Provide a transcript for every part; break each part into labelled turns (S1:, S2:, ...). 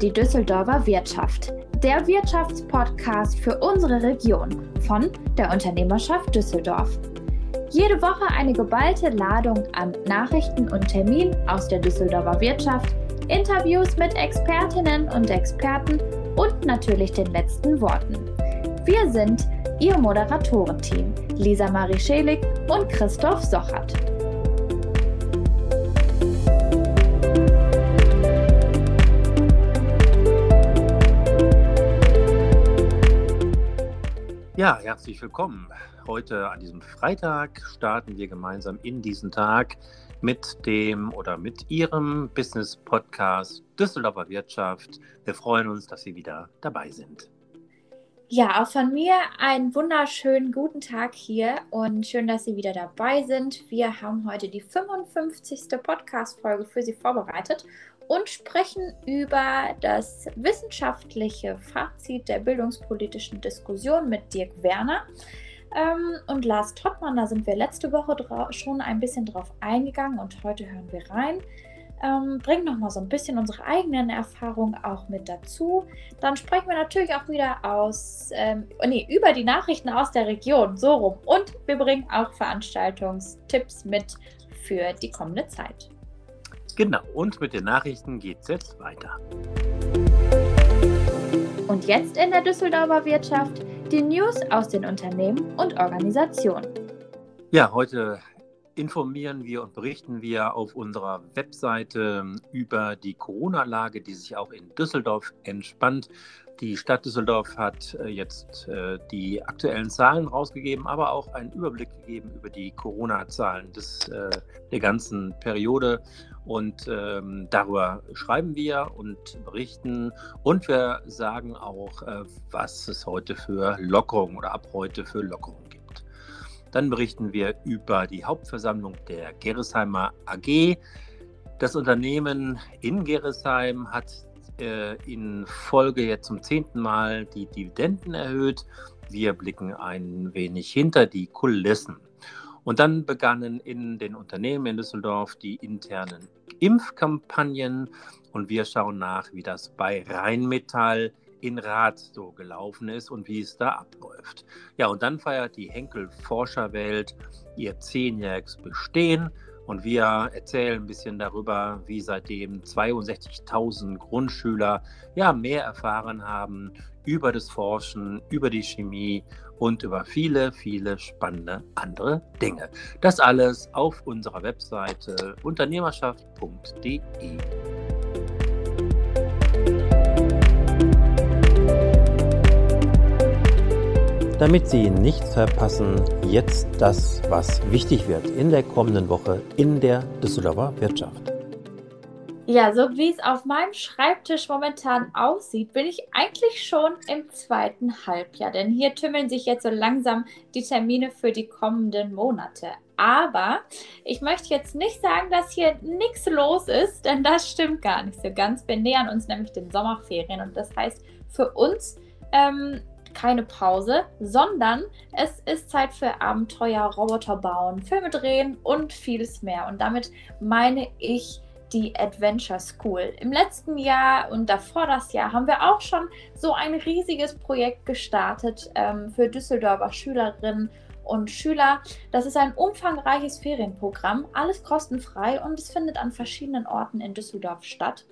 S1: die Düsseldorfer Wirtschaft, der Wirtschaftspodcast für unsere Region von der Unternehmerschaft Düsseldorf. Jede Woche eine geballte Ladung an Nachrichten und Terminen aus der Düsseldorfer Wirtschaft, Interviews mit Expertinnen und Experten und natürlich den letzten Worten. Wir sind Ihr Moderatorenteam Lisa Marie Schelig und Christoph Sochert.
S2: Ja, herzlich willkommen. Heute an diesem Freitag starten wir gemeinsam in diesen Tag mit dem oder mit Ihrem Business Podcast Düsseldorfer Wirtschaft. Wir freuen uns, dass Sie wieder dabei sind.
S1: Ja, auch von mir einen wunderschönen guten Tag hier und schön, dass Sie wieder dabei sind. Wir haben heute die 55. Podcast-Folge für Sie vorbereitet und sprechen über das wissenschaftliche Fazit der bildungspolitischen Diskussion mit Dirk Werner ähm, und Lars Tottmann. Da sind wir letzte Woche schon ein bisschen drauf eingegangen und heute hören wir rein. Ähm, bringen nochmal so ein bisschen unsere eigenen Erfahrungen auch mit dazu. Dann sprechen wir natürlich auch wieder aus, ähm, nee, über die Nachrichten aus der Region, so rum. Und wir bringen auch Veranstaltungstipps mit für die kommende Zeit.
S2: Genau, und mit den Nachrichten geht es jetzt weiter.
S1: Und jetzt in der Düsseldorfer Wirtschaft die News aus den Unternehmen und Organisationen.
S2: Ja, heute informieren wir und berichten wir auf unserer Webseite über die Corona-Lage, die sich auch in Düsseldorf entspannt. Die Stadt Düsseldorf hat äh, jetzt äh, die aktuellen Zahlen rausgegeben, aber auch einen Überblick gegeben über die Corona-Zahlen äh, der ganzen Periode. Und ähm, darüber schreiben wir und berichten. Und wir sagen auch, was es heute für Lockerungen oder ab heute für Lockerungen gibt. Dann berichten wir über die Hauptversammlung der Gerresheimer AG. Das Unternehmen in Gerresheim hat äh, in Folge jetzt zum zehnten Mal die Dividenden erhöht. Wir blicken ein wenig hinter die Kulissen. Und dann begannen in den Unternehmen in Düsseldorf die internen Impfkampagnen und wir schauen nach, wie das bei Rheinmetall in Rath so gelaufen ist und wie es da abläuft. Ja, und dann feiert die Henkel Forscherwelt ihr zehnjähriges Bestehen und wir erzählen ein bisschen darüber, wie seitdem 62.000 Grundschüler ja mehr erfahren haben über das Forschen, über die Chemie und über viele, viele spannende andere Dinge. Das alles auf unserer Webseite unternehmerschaft.de. Damit Sie nichts verpassen, jetzt das, was wichtig wird in der kommenden Woche in der Düsseldorfer Wirtschaft.
S1: Ja, so wie es auf meinem Schreibtisch momentan aussieht, bin ich eigentlich schon im zweiten Halbjahr, denn hier tümmeln sich jetzt so langsam die Termine für die kommenden Monate. Aber ich möchte jetzt nicht sagen, dass hier nichts los ist, denn das stimmt gar nicht so ganz. Wir nähern uns nämlich den Sommerferien und das heißt für uns ähm, keine Pause, sondern es ist Zeit für Abenteuer, Roboter bauen, Filme drehen und vieles mehr. Und damit meine ich die Adventure School. Im letzten Jahr und davor das Jahr haben wir auch schon so ein riesiges Projekt gestartet ähm, für Düsseldorfer Schülerinnen und Schüler. Das ist ein umfangreiches Ferienprogramm, alles kostenfrei und es findet an verschiedenen Orten in Düsseldorf statt.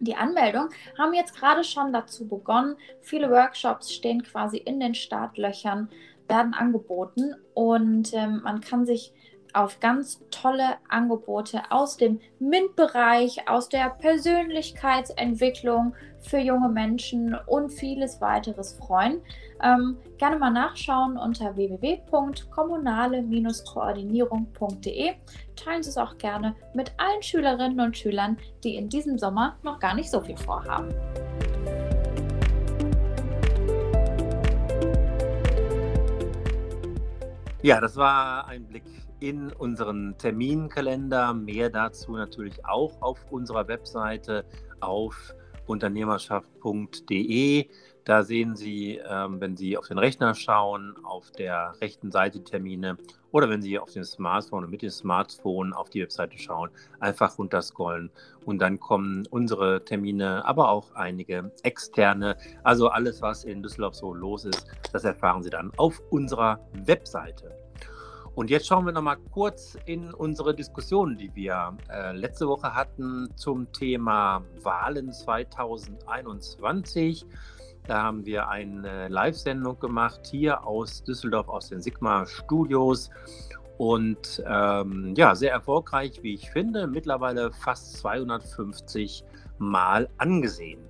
S1: Die Anmeldung haben jetzt gerade schon dazu begonnen. Viele Workshops stehen quasi in den Startlöchern, werden angeboten und ähm, man kann sich auf ganz tolle Angebote aus dem MINT-Bereich, aus der Persönlichkeitsentwicklung für junge Menschen und vieles weiteres freuen. Ähm, gerne mal nachschauen unter www.kommunale-koordinierung.de. Teilen Sie es auch gerne mit allen Schülerinnen und Schülern, die in diesem Sommer noch gar nicht so viel vorhaben.
S2: Ja, das war ein Blick in unseren Terminkalender. Mehr dazu natürlich auch auf unserer Webseite auf unternehmerschaft.de. Da sehen Sie, ähm, wenn Sie auf den Rechner schauen, auf der rechten Seite Termine oder wenn Sie auf dem Smartphone und mit dem Smartphone auf die Webseite schauen, einfach runterscrollen und dann kommen unsere Termine, aber auch einige externe. Also alles, was in Düsseldorf so los ist, das erfahren Sie dann auf unserer Webseite. Und jetzt schauen wir noch mal kurz in unsere Diskussion, die wir äh, letzte Woche hatten zum Thema Wahlen 2021. Da haben wir eine Live-Sendung gemacht hier aus Düsseldorf, aus den Sigma Studios. Und ähm, ja, sehr erfolgreich, wie ich finde. Mittlerweile fast 250 Mal angesehen.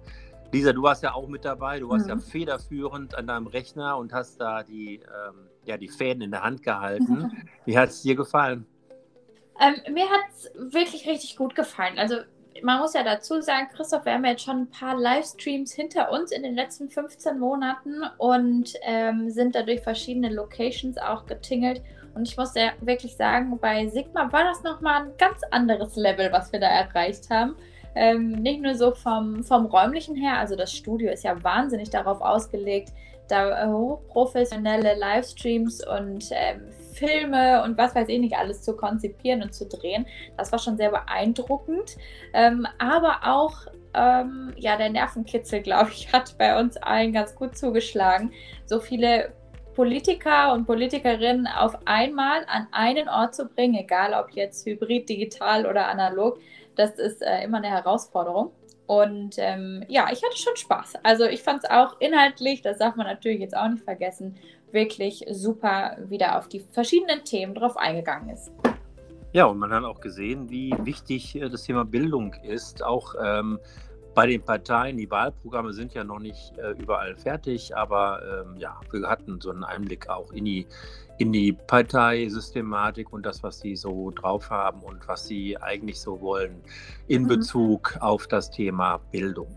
S2: Lisa, du warst ja auch mit dabei. Du warst mhm. ja federführend an deinem Rechner und hast da die, ähm, ja, die Fäden in der Hand gehalten. Wie hat es dir gefallen?
S1: Ähm, mir hat es wirklich richtig gut gefallen. Also man muss ja dazu sagen, Christoph, wir haben jetzt schon ein paar Livestreams hinter uns in den letzten 15 Monaten und ähm, sind da durch verschiedene Locations auch getingelt. Und ich muss ja wirklich sagen, bei Sigma war das nochmal ein ganz anderes Level, was wir da erreicht haben. Ähm, nicht nur so vom, vom räumlichen her, also das Studio ist ja wahnsinnig darauf ausgelegt, da äh, hochprofessionelle Livestreams und ähm, Filme und was weiß ich nicht alles zu konzipieren und zu drehen. Das war schon sehr beeindruckend. Ähm, aber auch ähm, ja, der Nervenkitzel, glaube ich, hat bei uns allen ganz gut zugeschlagen. So viele Politiker und Politikerinnen auf einmal an einen Ort zu bringen, egal ob jetzt hybrid, digital oder analog, das ist äh, immer eine Herausforderung. Und ähm, ja, ich hatte schon Spaß. Also ich fand es auch inhaltlich, das darf man natürlich jetzt auch nicht vergessen, wirklich super wieder auf die verschiedenen Themen drauf eingegangen ist.
S2: Ja, und man hat auch gesehen, wie wichtig äh, das Thema Bildung ist. Auch ähm, bei den Parteien, die Wahlprogramme sind ja noch nicht äh, überall fertig, aber ähm, ja, wir hatten so einen Einblick auch in die, in die Parteisystematik und das, was sie so drauf haben und was sie eigentlich so wollen in mhm. Bezug auf das Thema Bildung.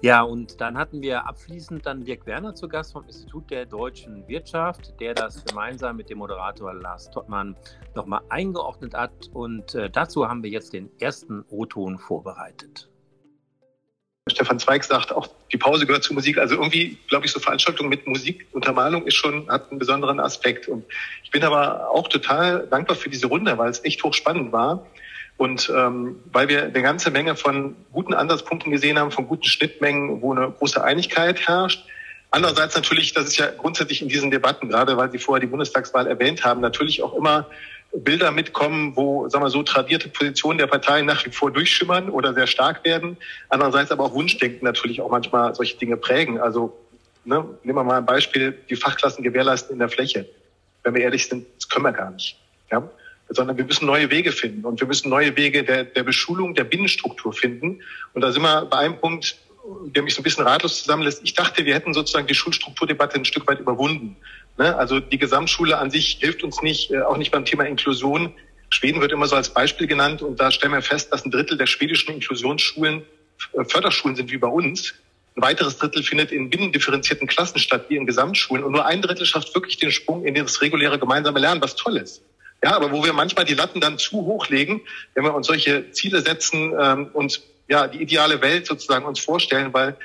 S2: Ja, und dann hatten wir abschließend dann Dirk Werner zu Gast vom Institut der deutschen Wirtschaft, der das gemeinsam mit dem Moderator Lars Tottmann nochmal eingeordnet hat. Und äh, dazu haben wir jetzt den ersten O-Ton vorbereitet.
S3: Stefan Zweig sagt, auch die Pause gehört zur Musik. Also irgendwie, glaube ich, so Veranstaltungen mit Musik, Untermalung ist schon, hat einen besonderen Aspekt. Und ich bin aber auch total dankbar für diese Runde, weil es echt hochspannend war. Und ähm, weil wir eine ganze Menge von guten Ansatzpunkten gesehen haben, von guten Schnittmengen, wo eine große Einigkeit herrscht. Andererseits natürlich, das ist ja grundsätzlich in diesen Debatten, gerade weil Sie vorher die Bundestagswahl erwähnt haben, natürlich auch immer Bilder mitkommen, wo, sagen wir so, tradierte Positionen der Parteien nach wie vor durchschimmern oder sehr stark werden. Andererseits aber auch Wunschdenken natürlich auch manchmal solche Dinge prägen. Also ne, nehmen wir mal ein Beispiel, die Fachklassen gewährleisten in der Fläche. Wenn wir ehrlich sind, das können wir gar nicht. Ja? Sondern wir müssen neue Wege finden und wir müssen neue Wege der, der Beschulung, der Binnenstruktur finden. Und da sind wir bei einem Punkt, der mich so ein bisschen ratlos zusammenlässt. Ich dachte, wir hätten sozusagen die Schulstrukturdebatte ein Stück weit überwunden. Ne? Also die Gesamtschule an sich hilft uns nicht, äh, auch nicht beim Thema Inklusion. Schweden wird immer so als Beispiel genannt und da stellen wir fest, dass ein Drittel der schwedischen Inklusionsschulen äh, Förderschulen sind wie bei uns. Ein weiteres Drittel findet in binnendifferenzierten Klassen statt, wie in Gesamtschulen. Und nur ein Drittel schafft wirklich den Sprung in das reguläre gemeinsame Lernen, was toll ist. Ja, aber wo wir manchmal die Latten dann zu hoch legen, wenn wir uns solche Ziele setzen ähm, und ja, die ideale Welt sozusagen uns vorstellen, weil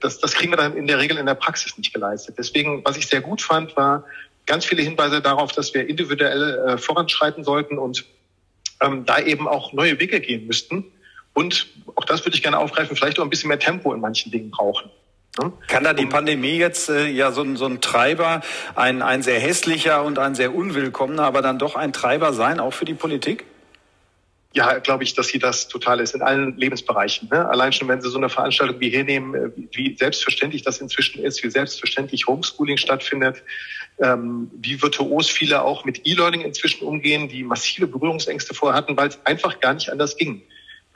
S3: das, das kriegen wir dann in der Regel in der Praxis nicht geleistet. Deswegen, was ich sehr gut fand, war ganz viele Hinweise darauf, dass wir individuell äh, voranschreiten sollten und ähm, da eben auch neue Wege gehen müssten. Und auch das würde ich gerne aufgreifen, vielleicht auch ein bisschen mehr Tempo in manchen Dingen brauchen.
S4: Ne? Kann da die Pandemie jetzt äh, ja so, so ein Treiber, ein, ein sehr hässlicher und ein sehr unwillkommener, aber dann doch ein Treiber sein, auch für die Politik?
S3: Ja, glaube ich, dass sie das total ist in allen Lebensbereichen. Ne? Allein schon, wenn Sie so eine Veranstaltung wie hier nehmen, äh, wie selbstverständlich das inzwischen ist, wie selbstverständlich Homeschooling stattfindet, ähm, wie virtuos viele auch mit E-Learning inzwischen umgehen, die massive Berührungsängste vorher hatten, weil es einfach gar nicht anders ging.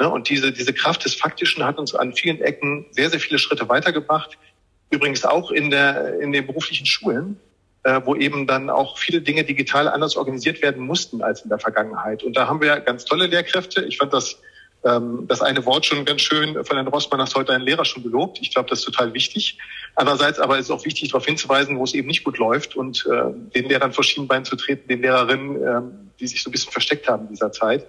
S3: Ne? Und diese, diese Kraft des Faktischen hat uns an vielen Ecken sehr, sehr viele Schritte weitergebracht. Übrigens auch in, der, in den beruflichen Schulen wo eben dann auch viele Dinge digital anders organisiert werden mussten als in der Vergangenheit. Und da haben wir ganz tolle Lehrkräfte. Ich fand das ähm, das eine Wort schon ganz schön von Herrn Rossmann hast heute einen Lehrer schon gelobt. Ich glaube, das ist total wichtig. Andererseits aber ist es auch wichtig, darauf hinzuweisen, wo es eben nicht gut läuft und äh, den Lehrern vor Schienbein zu treten, den Lehrerinnen, äh, die sich so ein bisschen versteckt haben in dieser Zeit.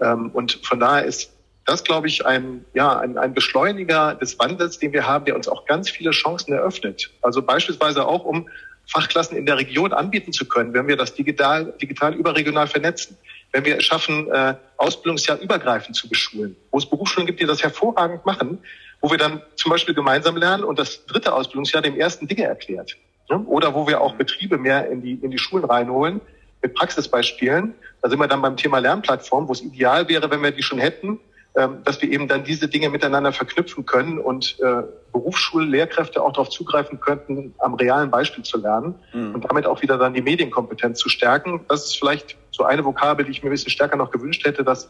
S3: Ähm, und von daher ist das, glaube ich, ein, ja, ein, ein Beschleuniger des Wandels, den wir haben, der uns auch ganz viele Chancen eröffnet. Also beispielsweise auch, um Fachklassen in der Region anbieten zu können, wenn wir das digital, digital überregional vernetzen, wenn wir es schaffen, äh, Ausbildungsjahr übergreifend zu beschulen, wo es Berufsschulen gibt, die das hervorragend machen, wo wir dann zum Beispiel gemeinsam lernen und das dritte Ausbildungsjahr dem ersten Dinge erklärt. Ne? Oder wo wir auch Betriebe mehr in die, in die Schulen reinholen mit Praxisbeispielen. Da sind wir dann beim Thema Lernplattform, wo es ideal wäre, wenn wir die schon hätten, dass wir eben dann diese Dinge miteinander verknüpfen können und äh, Berufsschullehrkräfte auch darauf zugreifen könnten, am realen Beispiel zu lernen mhm. und damit auch wieder dann die Medienkompetenz zu stärken. Das ist vielleicht so eine Vokabel, die ich mir ein bisschen stärker noch gewünscht hätte, dass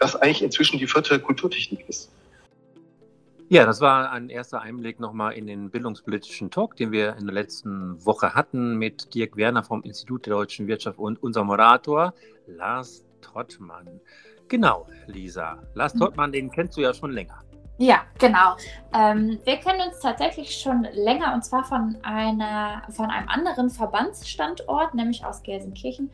S3: das eigentlich inzwischen die vierte Kulturtechnik ist.
S2: Ja, das war ein erster Einblick nochmal in den bildungspolitischen Talk, den wir in der letzten Woche hatten mit Dirk Werner vom Institut der deutschen Wirtschaft und unser Moderator Lars Trottmann. Genau, Lisa. Lars mhm. Trottmann, den kennst du ja schon länger.
S1: Ja, genau. Ähm, wir kennen uns tatsächlich schon länger und zwar von, einer, von einem anderen Verbandsstandort, nämlich aus Gelsenkirchen.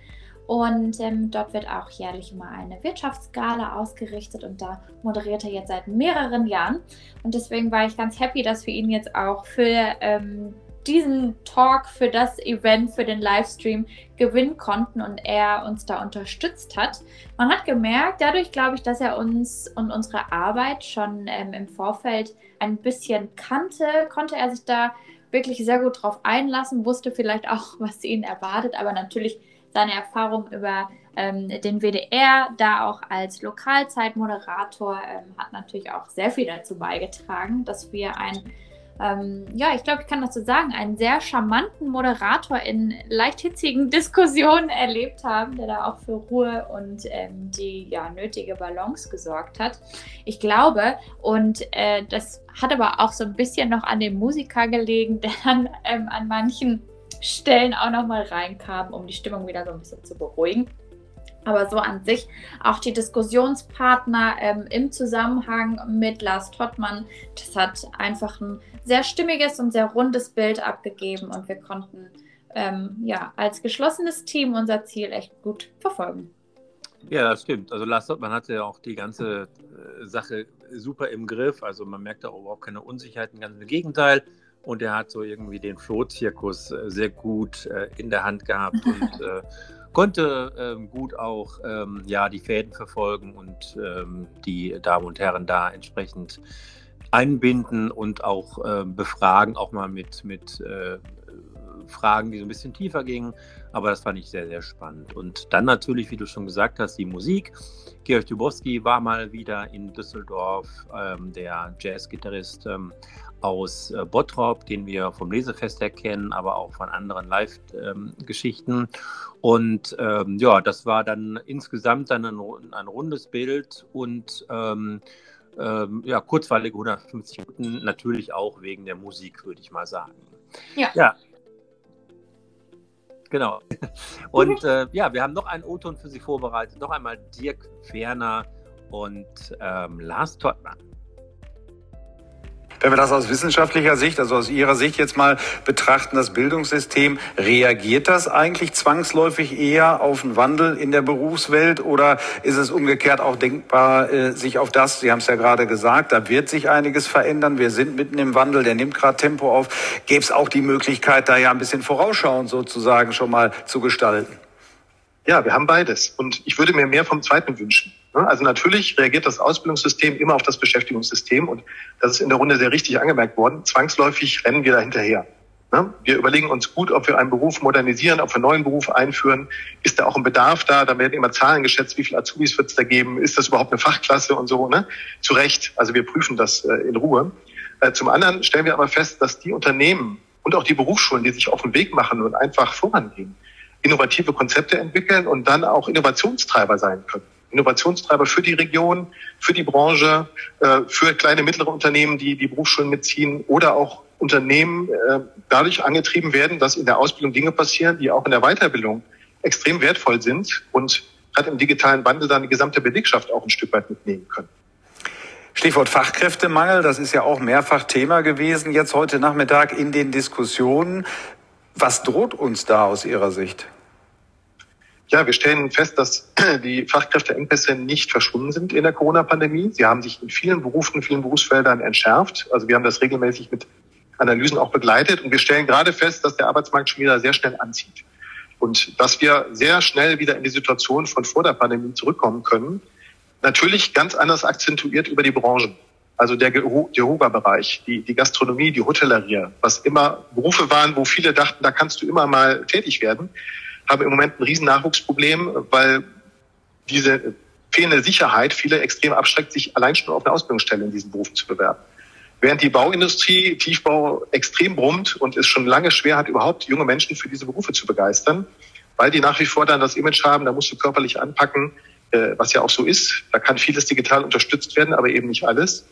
S1: Und ähm, dort wird auch jährlich immer eine Wirtschaftsgala ausgerichtet und da moderiert er jetzt seit mehreren Jahren. Und deswegen war ich ganz happy, dass wir ihn jetzt auch für ähm, diesen Talk, für das Event, für den Livestream gewinnen konnten und er uns da unterstützt hat. Man hat gemerkt, dadurch glaube ich, dass er uns und unsere Arbeit schon ähm, im Vorfeld ein bisschen kannte, konnte er sich da wirklich sehr gut drauf einlassen, wusste vielleicht auch, was ihn erwartet, aber natürlich seine Erfahrung über ähm, den WDR, da auch als Lokalzeitmoderator, ähm, hat natürlich auch sehr viel dazu beigetragen, dass wir ein ähm, ja, ich glaube, ich kann dazu sagen, einen sehr charmanten Moderator in leicht hitzigen Diskussionen erlebt haben, der da auch für Ruhe und ähm, die ja, nötige Balance gesorgt hat. Ich glaube, und äh, das hat aber auch so ein bisschen noch an dem Musiker gelegen, der dann ähm, an manchen Stellen auch nochmal reinkam, um die Stimmung wieder so ein bisschen zu beruhigen. Aber so an sich auch die Diskussionspartner ähm, im Zusammenhang mit Lars Tottmann, das hat einfach ein sehr stimmiges und sehr rundes Bild abgegeben und wir konnten ähm, ja als geschlossenes Team unser Ziel echt gut verfolgen.
S2: Ja, das stimmt. Also Lars Tottmann hatte ja auch die ganze äh, Sache super im Griff. Also man merkt auch überhaupt keine Unsicherheiten, ganz im Gegenteil. Und er hat so irgendwie den Flohzirkus äh, sehr gut äh, in der Hand gehabt und äh, konnte ähm, gut auch ähm, ja, die Fäden verfolgen und ähm, die Damen und Herren da entsprechend einbinden und auch äh, befragen, auch mal mit, mit äh, Fragen, die so ein bisschen tiefer gingen. Aber das fand ich sehr, sehr spannend. Und dann natürlich, wie du schon gesagt hast, die Musik. Georg Dubowski war mal wieder in Düsseldorf, ähm, der Jazzgitarrist ähm, aus äh, Bottrop, den wir vom Lesefest erkennen, aber auch von anderen Live-Geschichten. Ähm, und ähm, ja, das war dann insgesamt dann ein, ein rundes Bild und ähm, ja, kurzweilige 150 Minuten, natürlich auch wegen der Musik, würde ich mal sagen. Ja. ja. Genau. Und äh, ja, wir haben noch einen O-Ton für Sie vorbereitet. Noch einmal Dirk Werner und ähm, Lars Tottmann.
S4: Wenn wir das aus wissenschaftlicher Sicht, also aus Ihrer Sicht jetzt mal betrachten, das Bildungssystem, reagiert das eigentlich zwangsläufig eher auf einen Wandel in der Berufswelt oder ist es umgekehrt auch denkbar, äh, sich auf das, Sie haben es ja gerade gesagt, da wird sich einiges verändern, wir sind mitten im Wandel, der nimmt gerade Tempo auf. Gäbe es auch die Möglichkeit, da ja ein bisschen vorausschauend sozusagen schon mal zu gestalten?
S3: Ja, wir haben beides. Und ich würde mir mehr vom zweiten wünschen. Also natürlich reagiert das Ausbildungssystem immer auf das Beschäftigungssystem und das ist in der Runde sehr richtig angemerkt worden. Zwangsläufig rennen wir da hinterher. Wir überlegen uns gut, ob wir einen Beruf modernisieren, ob wir einen neuen Beruf einführen. Ist da auch ein Bedarf da? Da werden immer Zahlen geschätzt, wie viele Azubis wird es da geben? Ist das überhaupt eine Fachklasse und so? Ne? Zu Recht. Also wir prüfen das äh, in Ruhe. Äh, zum anderen stellen wir aber fest, dass die Unternehmen und auch die Berufsschulen, die sich auf den Weg machen und einfach vorangehen, innovative Konzepte entwickeln und dann auch Innovationstreiber sein können. Innovationstreiber für die Region, für die Branche, äh, für kleine, mittlere Unternehmen, die die Berufsschulen mitziehen oder auch Unternehmen äh, dadurch angetrieben werden, dass in der Ausbildung Dinge passieren, die auch in der Weiterbildung extrem wertvoll sind und hat im digitalen Wandel dann die gesamte Belegschaft auch ein Stück weit mitnehmen können.
S4: Stichwort Fachkräftemangel, das ist ja auch mehrfach Thema gewesen jetzt heute Nachmittag in den Diskussionen. Was droht uns da aus Ihrer Sicht?
S3: Ja, wir stellen fest, dass die Fachkräfteengpässe nicht verschwunden sind in der Corona-Pandemie. Sie haben sich in vielen Berufen, vielen Berufsfeldern entschärft. Also wir haben das regelmäßig mit Analysen auch begleitet. Und wir stellen gerade fest, dass der Arbeitsmarkt schon wieder sehr schnell anzieht. Und dass wir sehr schnell wieder in die Situation von vor der Pandemie zurückkommen können. Natürlich ganz anders akzentuiert über die Branchen. Also der Gehoga-Bereich, die, die Gastronomie, die Hotellerie, was immer Berufe waren, wo viele dachten, da kannst du immer mal tätig werden, haben im Moment ein riesen Nachwuchsproblem, weil diese fehlende Sicherheit viele extrem abschreckt, sich allein schon auf eine Ausbildungsstelle in diesen Berufen zu bewerben. Während die Bauindustrie, Tiefbau extrem brummt und es schon lange schwer hat, überhaupt junge Menschen für diese Berufe zu begeistern, weil die nach wie vor dann das Image haben, da musst du körperlich anpacken, äh, was ja auch so ist. Da kann vieles digital unterstützt werden, aber eben nicht alles.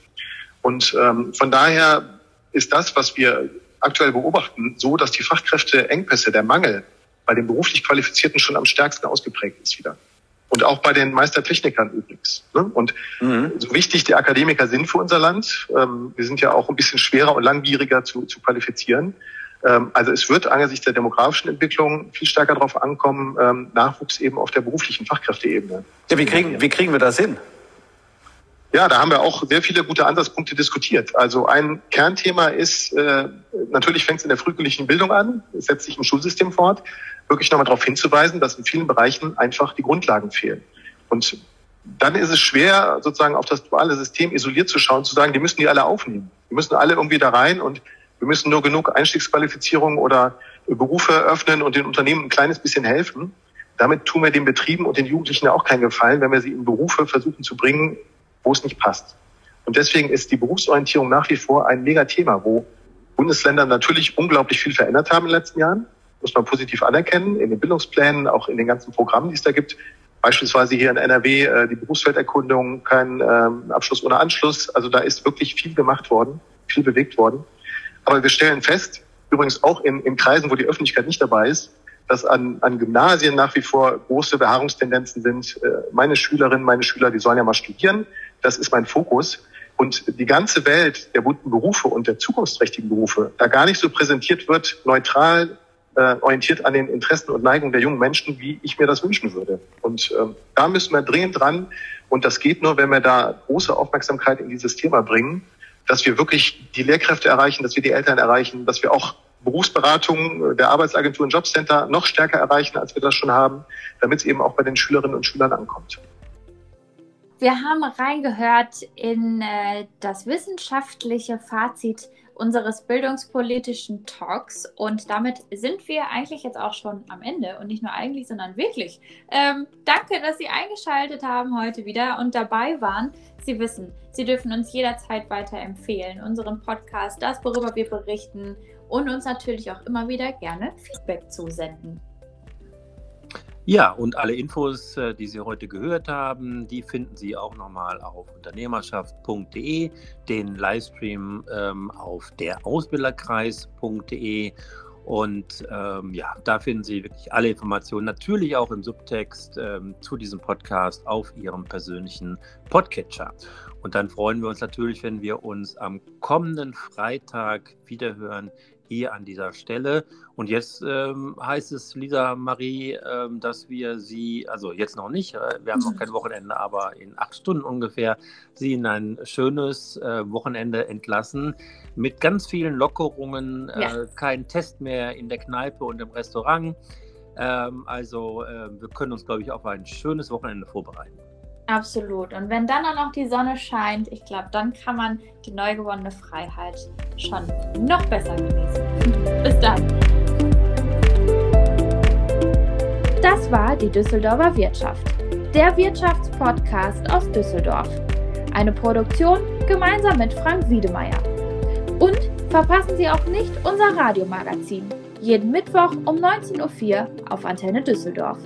S3: Und ähm, von daher ist das, was wir aktuell beobachten, so, dass die Fachkräfteengpässe, der Mangel bei den beruflich Qualifizierten schon am stärksten ausgeprägt ist wieder. Und auch bei den Meistertechnikern übrigens. Ne? Und mhm. so wichtig die Akademiker sind für unser Land, ähm, wir sind ja auch ein bisschen schwerer und langwieriger zu, zu qualifizieren. Ähm, also es wird angesichts der demografischen Entwicklung viel stärker darauf ankommen, ähm, Nachwuchs eben auf der beruflichen Fachkräfteebene.
S4: Ja, wie kriegen, wie kriegen wir das hin?
S3: Ja, da haben wir auch sehr viele gute Ansatzpunkte diskutiert. Also ein Kernthema ist, äh, natürlich fängt es in der frühkindlichen Bildung an, setzt sich im Schulsystem fort, wirklich nochmal darauf hinzuweisen, dass in vielen Bereichen einfach die Grundlagen fehlen. Und dann ist es schwer, sozusagen auf das duale System isoliert zu schauen, zu sagen, die müssen die alle aufnehmen. Die müssen alle irgendwie da rein und wir müssen nur genug Einstiegsqualifizierung oder Berufe öffnen und den Unternehmen ein kleines bisschen helfen. Damit tun wir den Betrieben und den Jugendlichen auch keinen Gefallen, wenn wir sie in Berufe versuchen zu bringen, wo es nicht passt. Und deswegen ist die Berufsorientierung nach wie vor ein Mega-Thema, wo Bundesländer natürlich unglaublich viel verändert haben in den letzten Jahren. Muss man positiv anerkennen, in den Bildungsplänen, auch in den ganzen Programmen, die es da gibt. Beispielsweise hier in NRW äh, die Berufsfelderkundung, kein ähm, Abschluss ohne Anschluss. Also da ist wirklich viel gemacht worden, viel bewegt worden. Aber wir stellen fest, übrigens auch in, in Kreisen, wo die Öffentlichkeit nicht dabei ist, dass an, an Gymnasien nach wie vor große Beharrungstendenzen sind. Äh, meine Schülerinnen, meine Schüler, die sollen ja mal studieren. Das ist mein Fokus. Und die ganze Welt der guten Berufe und der zukunftsträchtigen Berufe da gar nicht so präsentiert wird, neutral äh, orientiert an den Interessen und Neigungen der jungen Menschen, wie ich mir das wünschen würde. Und ähm, da müssen wir dringend dran. Und das geht nur, wenn wir da große Aufmerksamkeit in dieses Thema bringen, dass wir wirklich die Lehrkräfte erreichen, dass wir die Eltern erreichen, dass wir auch Berufsberatung der Arbeitsagenturen Jobcenter noch stärker erreichen, als wir das schon haben, damit es eben auch bei den Schülerinnen und Schülern ankommt.
S1: Wir haben reingehört in äh, das wissenschaftliche Fazit unseres bildungspolitischen Talks und damit sind wir eigentlich jetzt auch schon am Ende und nicht nur eigentlich, sondern wirklich. Ähm, danke, dass Sie eingeschaltet haben heute wieder und dabei waren. Sie wissen, Sie dürfen uns jederzeit weiterempfehlen, unseren Podcast, das, worüber wir berichten und uns natürlich auch immer wieder gerne Feedback zusenden.
S2: Ja, und alle Infos, äh, die Sie heute gehört haben, die finden Sie auch nochmal auf unternehmerschaft.de, den Livestream ähm, auf derausbilderkreis.de und ähm, ja, da finden Sie wirklich alle Informationen, natürlich auch im Subtext ähm, zu diesem Podcast auf Ihrem persönlichen Podcatcher. Und dann freuen wir uns natürlich, wenn wir uns am kommenden Freitag wiederhören hier an dieser Stelle. Und jetzt ähm, heißt es, Lisa Marie, ähm, dass wir Sie, also jetzt noch nicht, äh, wir haben noch kein Wochenende, aber in acht Stunden ungefähr, Sie in ein schönes äh, Wochenende entlassen mit ganz vielen Lockerungen, äh, ja. kein Test mehr in der Kneipe und im Restaurant. Ähm, also äh, wir können uns, glaube ich, auf ein schönes Wochenende vorbereiten.
S1: Absolut. Und wenn dann auch noch die Sonne scheint, ich glaube, dann kann man die neu gewonnene Freiheit schon noch besser genießen. Bis dann. Das war die Düsseldorfer Wirtschaft, der Wirtschaftspodcast aus Düsseldorf. Eine Produktion gemeinsam mit Frank Wiedemeyer. Und verpassen Sie auch nicht unser Radiomagazin. Jeden Mittwoch um 19.04 Uhr auf Antenne Düsseldorf.